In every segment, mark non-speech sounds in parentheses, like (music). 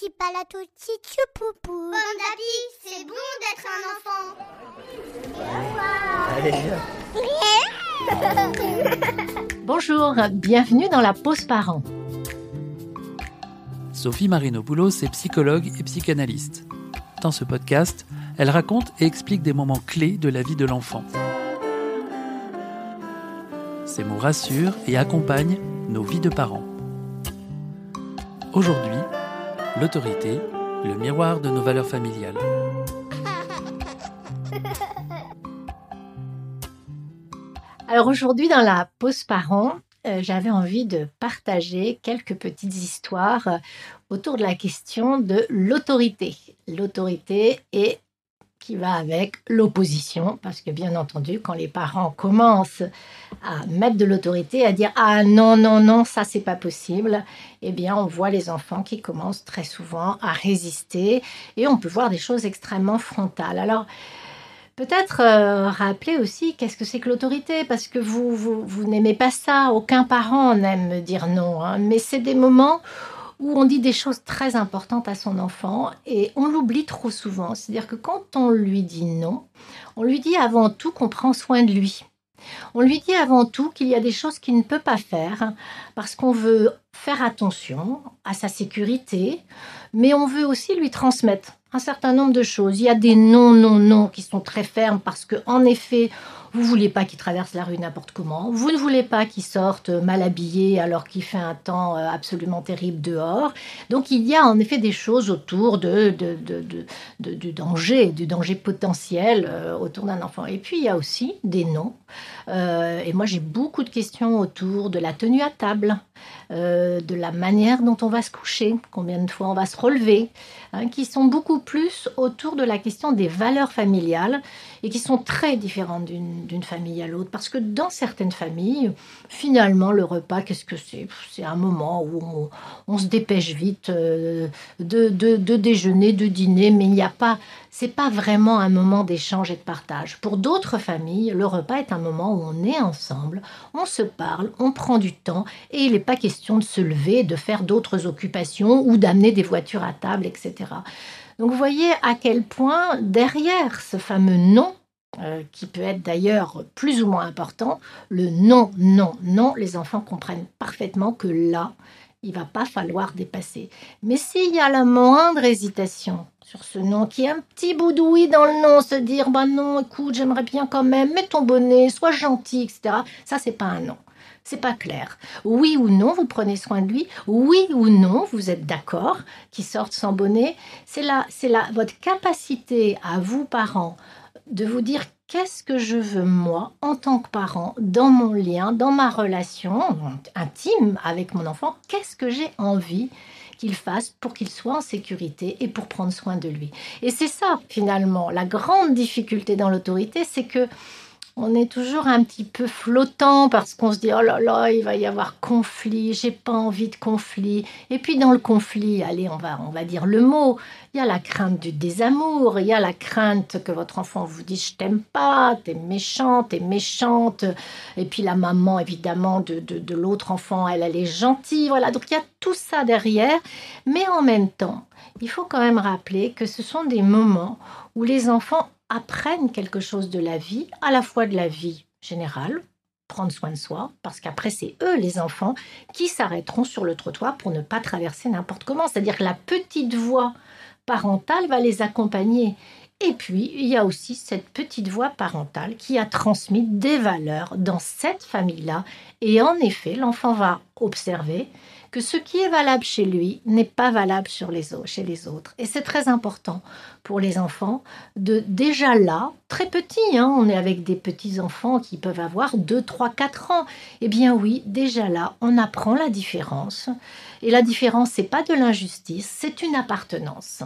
petit palato poupou. Bon c'est bon d'être un enfant. (laughs) Bonjour, bienvenue dans la pause parent. Sophie Marinopoulos est psychologue et psychanalyste. Dans ce podcast, elle raconte et explique des moments clés de la vie de l'enfant. Ces mots rassurent et accompagnent nos vies de parents. Aujourd'hui, l'autorité, le miroir de nos valeurs familiales. Alors aujourd'hui, dans la pause parent, euh, j'avais envie de partager quelques petites histoires euh, autour de la question de l'autorité. L'autorité est qui va avec l'opposition, parce que bien entendu, quand les parents commencent à mettre de l'autorité, à dire ah non non non ça c'est pas possible, eh bien on voit les enfants qui commencent très souvent à résister et on peut voir des choses extrêmement frontales. Alors Peut-être euh, rappeler aussi qu'est-ce que c'est que l'autorité, parce que vous, vous, n'aimez pas ça, aucun parent n'aime dire non, hein. mais c'est des moments où on dit des choses très importantes à son enfant et on l'oublie trop souvent. C'est-à-dire que quand on lui dit non, on lui dit avant tout qu'on prend soin de lui. On lui dit avant tout qu'il y a des choses qu'il ne peut pas faire parce qu'on veut faire attention à sa sécurité, mais on veut aussi lui transmettre un certain nombre de choses. Il y a des non, non, non qui sont très fermes parce que, en effet, vous voulez pas qu'il traverse la rue n'importe comment. Vous ne voulez pas qu'il sorte mal habillé alors qu'il fait un temps euh, absolument terrible dehors. Donc il y a en effet des choses autour du danger, du danger potentiel euh, autour d'un enfant. Et puis il y a aussi des noms. Euh, et moi j'ai beaucoup de questions autour de la tenue à table. De la manière dont on va se coucher, combien de fois on va se relever, hein, qui sont beaucoup plus autour de la question des valeurs familiales et qui sont très différentes d'une famille à l'autre. Parce que dans certaines familles, finalement, le repas, qu'est-ce que c'est? C'est un moment où on, se dépêche vite euh, de, de, déjeuner, de dîner, mais il n'y a pas, c'est pas vraiment un moment d'échange et de partage. Pour d'autres familles, le repas est un moment où on est ensemble, on se parle, on prend du temps et il n'est pas question de se lever, de faire d'autres occupations ou d'amener des voitures à table, etc. Donc vous voyez à quel point derrière ce fameux non, euh, qui peut être d'ailleurs plus ou moins important, le non, non, non, les enfants comprennent parfaitement que là, il va pas falloir dépasser. Mais s'il y a la moindre hésitation sur ce non, qui est un petit bout d'ouïe dans le non, se dire bah non, écoute, j'aimerais bien quand même, mets ton bonnet, sois gentil, etc. Ça, c'est pas un non c'est pas clair. Oui ou non, vous prenez soin de lui. Oui ou non, vous êtes d'accord qu'il sorte sans bonnet. C'est là, c'est là votre capacité à vous parents de vous dire qu'est-ce que je veux moi en tant que parent dans mon lien, dans ma relation intime avec mon enfant. Qu'est-ce que j'ai envie qu'il fasse pour qu'il soit en sécurité et pour prendre soin de lui. Et c'est ça finalement la grande difficulté dans l'autorité, c'est que on est toujours un petit peu flottant parce qu'on se dit oh là là, il va y avoir conflit, j'ai pas envie de conflit. Et puis dans le conflit, allez, on va, on va dire le mot, il y a la crainte du désamour, il y a la crainte que votre enfant vous dise je t'aime pas, t'es méchante, t'es méchante. Et puis la maman, évidemment, de, de, de l'autre enfant, elle, elle est gentille. Voilà, donc il y a tout ça derrière. Mais en même temps, il faut quand même rappeler que ce sont des moments où les enfants apprennent quelque chose de la vie, à la fois de la vie générale, prendre soin de soi, parce qu'après c'est eux, les enfants, qui s'arrêteront sur le trottoir pour ne pas traverser n'importe comment. C'est-à-dire que la petite voix parentale va les accompagner. Et puis, il y a aussi cette petite voix parentale qui a transmis des valeurs dans cette famille-là. Et en effet, l'enfant va observer que ce qui est valable chez lui n'est pas valable sur les autres, chez les autres. Et c'est très important pour les enfants de déjà là, très petits, hein, on est avec des petits enfants qui peuvent avoir 2, 3, 4 ans. Eh bien oui, déjà là, on apprend la différence. Et la différence, c'est pas de l'injustice, c'est une appartenance.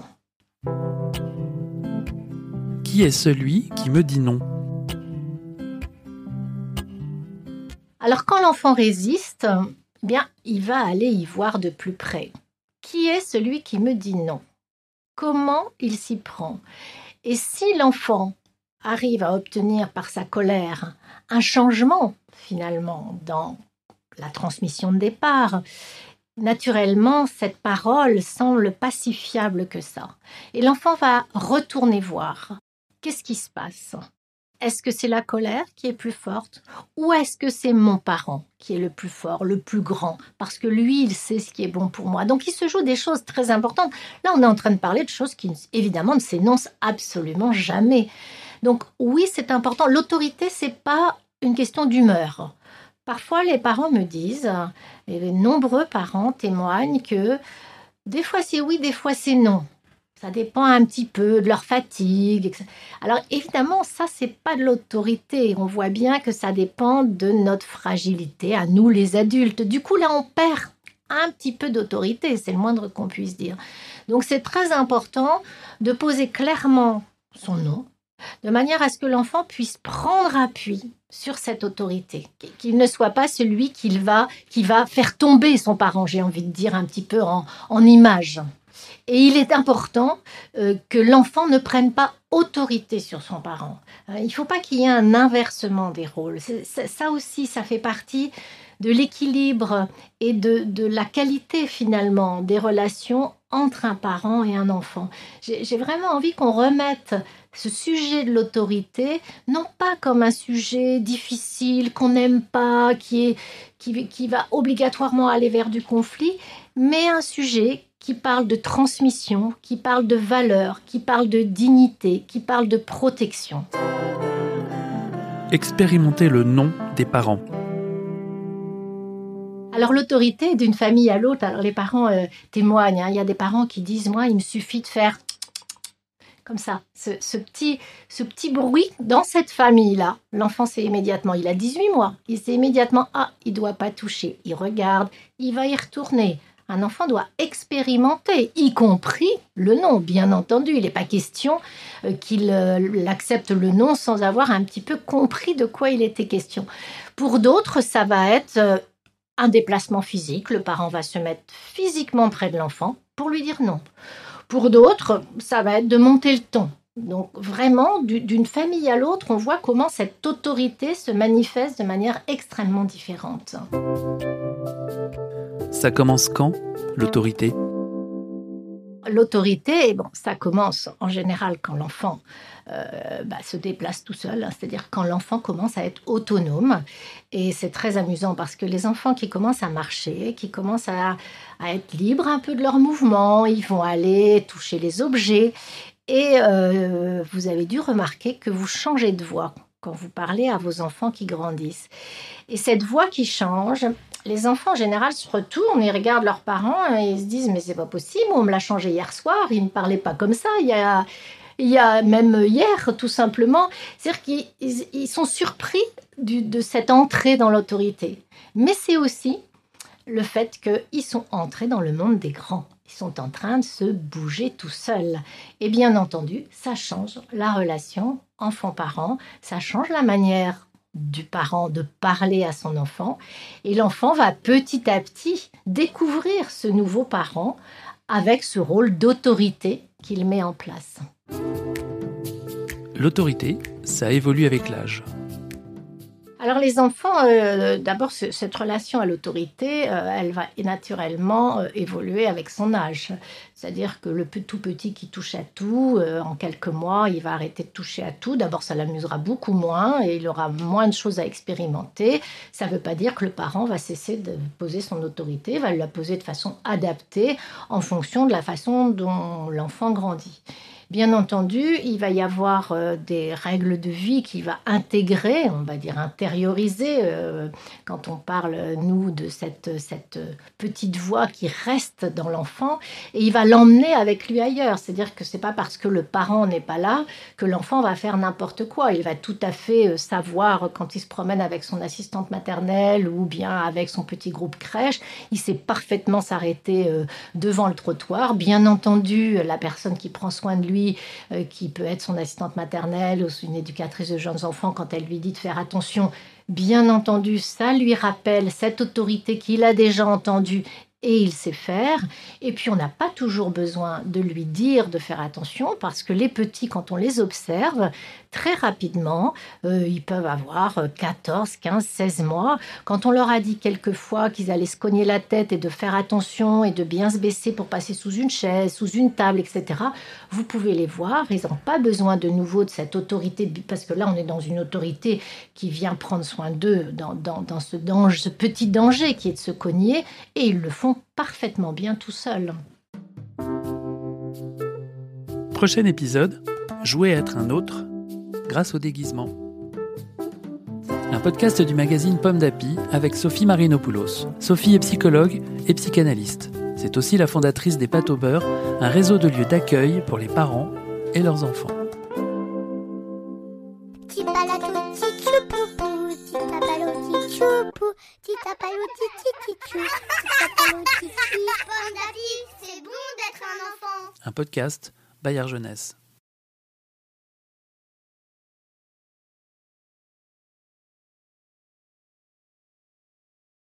Qui est celui qui me dit non? Alors quand l'enfant résiste, il va aller y voir de plus près. Qui est celui qui me dit non? Comment il s'y prend? Et si l'enfant arrive à obtenir par sa colère un changement finalement dans la transmission de départ, naturellement, cette parole semble pas si fiable que ça. Et l'enfant va retourner voir. Qu'est-ce qui se passe? Est-ce que c'est la colère qui est plus forte Ou est-ce que c'est mon parent qui est le plus fort, le plus grand? Parce que lui, il sait ce qui est bon pour moi. Donc il se joue des choses très importantes. Là, on est en train de parler de choses qui, évidemment, ne s'énoncent absolument jamais. Donc oui, c'est important. L'autorité, c'est pas une question d'humeur. Parfois, les parents me disent, et les nombreux parents témoignent que des fois c'est oui, des fois c'est non. Ça dépend un petit peu de leur fatigue. Alors évidemment, ça c'est pas de l'autorité. On voit bien que ça dépend de notre fragilité à nous les adultes. Du coup là, on perd un petit peu d'autorité, c'est le moindre qu'on puisse dire. Donc c'est très important de poser clairement son nom, de manière à ce que l'enfant puisse prendre appui sur cette autorité, qu'il ne soit pas celui qui va, qui va faire tomber son parent, j'ai envie de dire un petit peu en, image. Et il est important euh, que l'enfant ne prenne pas autorité sur son parent. Euh, il ne faut pas qu'il y ait un inversement des rôles. ça aussi, ça fait partie de l'équilibre et de, de, la qualité finalement des relations entre un parent et un enfant. J'ai vraiment envie qu'on remette ce sujet de l'autorité, non pas comme un sujet difficile, qu'on n'aime pas, qui, est, qui, qui va obligatoirement aller vers du conflit, mais un sujet qui parle de transmission, qui parle de valeur, qui parle de dignité, qui parle de protection. Expérimenter le nom des parents. Alors l'autorité d'une famille à l'autre, alors les parents euh, témoignent, hein. il y a des parents qui disent, moi, il me suffit de faire comme ça, ce, petit, ce petit bruit dans cette famille-là. L'enfant sait immédiatement, il a 18 mois, il sait immédiatement, ah, il doit pas toucher. Il regarde, il va y retourner. Un enfant doit expérimenter, y compris le nom, bien entendu. Il n'est pas question euh, qu'il euh, accepte le nom sans avoir un petit peu compris de quoi il était question. Pour d'autres, ça va être euh, un déplacement physique. Le parent va se mettre physiquement près de l'enfant pour lui dire non. Pour d'autres, ça va être de monter le ton. Donc vraiment, d'une famille à l'autre, on voit comment cette autorité se manifeste de manière extrêmement différente. Ça commence quand, l'autorité? L'autorité, bon, ça commence en général quand l'enfant euh, bah, se déplace tout seul, hein, c'est-à-dire quand l'enfant commence à être autonome. Et c'est très amusant parce que les enfants qui commencent à marcher, qui commencent à, être libres un peu de leurs mouvements, ils vont aller toucher les objets. Et euh, vous avez dû remarquer que vous changez de voix quand vous parlez à vos enfants qui grandissent. Et cette voix qui change, les enfants en général se retournent et regardent leurs parents et ils se disent mais c'est pas possible, on me l'a changé hier soir, il ne parlait pas comme ça, il y a il y a même hier, tout simplement. C'est-à-dire qu'ils sont surpris de cette entrée dans l'autorité. Mais c'est aussi le fait qu'ils sont entrés dans le monde des grands. Ils sont en train de se bouger tout seuls. Et bien entendu, ça change la relation enfant-parent, ça change la manière du parent de parler à son enfant. Et l'enfant va petit à petit découvrir ce nouveau parent avec ce rôle d'autorité qu'il met en place. L'autorité, ça évolue avec l'âge. Alors les enfants, euh, d'abord cette relation à l'autorité, euh, elle va naturellement euh, évoluer avec son âge. C'est-à-dire que le tout petit qui touche à tout, en quelques mois, il va arrêter de toucher à tout. D'abord, ça l'amusera beaucoup moins et il aura moins de choses à expérimenter. Ça ne veut pas dire que le parent va cesser de poser son autorité, va la poser de façon adaptée en fonction de la façon dont l'enfant grandit. Bien entendu, il va y avoir euh, des règles de vie qui va intégrer, on va dire intérioriser, euh, quand on parle, nous, de cette, cette petite voix qui reste dans l'enfant, et il va l'emmener avec lui ailleurs. C'est-à-dire que c'est pas parce que le parent n'est pas là que l'enfant va faire n'importe quoi. Il va tout à fait euh, savoir quand il se promène avec son assistante maternelle ou bien avec son petit groupe crèche, il sait parfaitement s'arrêter devant le trottoir. Bien entendu, la personne qui prend soin de lui euh, qui peut être son assistante maternelle ou une éducatrice de jeunes enfants, quand elle lui dit de faire attention, bien entendu, ça lui rappelle cette autorité qu'il a déjà entendue et il sait faire. Et puis on n'a pas toujours besoin de lui dire de faire attention parce que les petits, quand on les observe, très rapidement, euh, ils peuvent avoir 14, 15, 16 mois. Quand on leur a dit quelquefois qu'ils allaient se cogner la tête et de faire attention et de bien se baisser pour passer sous une chaise, sous une table, etc., vous pouvez les voir. Ils n'ont pas besoin de nouveau de cette autorité parce que là, on est dans une autorité qui vient prendre soin d'eux dans, dans, ce, danger, ce petit danger qui est de se cogner et ils le font parfaitement bien tout seuls. Prochain épisode, jouer à être un autre grâce au déguisement. Un podcast du magazine Pomme d'Api avec Sophie Marinopoulos. Sophie est psychologue et psychanalyste. C'est aussi la fondatrice des Pâtes au beurre, un réseau de lieux d'accueil pour les parents et leurs enfants. Un podcast Bayard Jeunesse.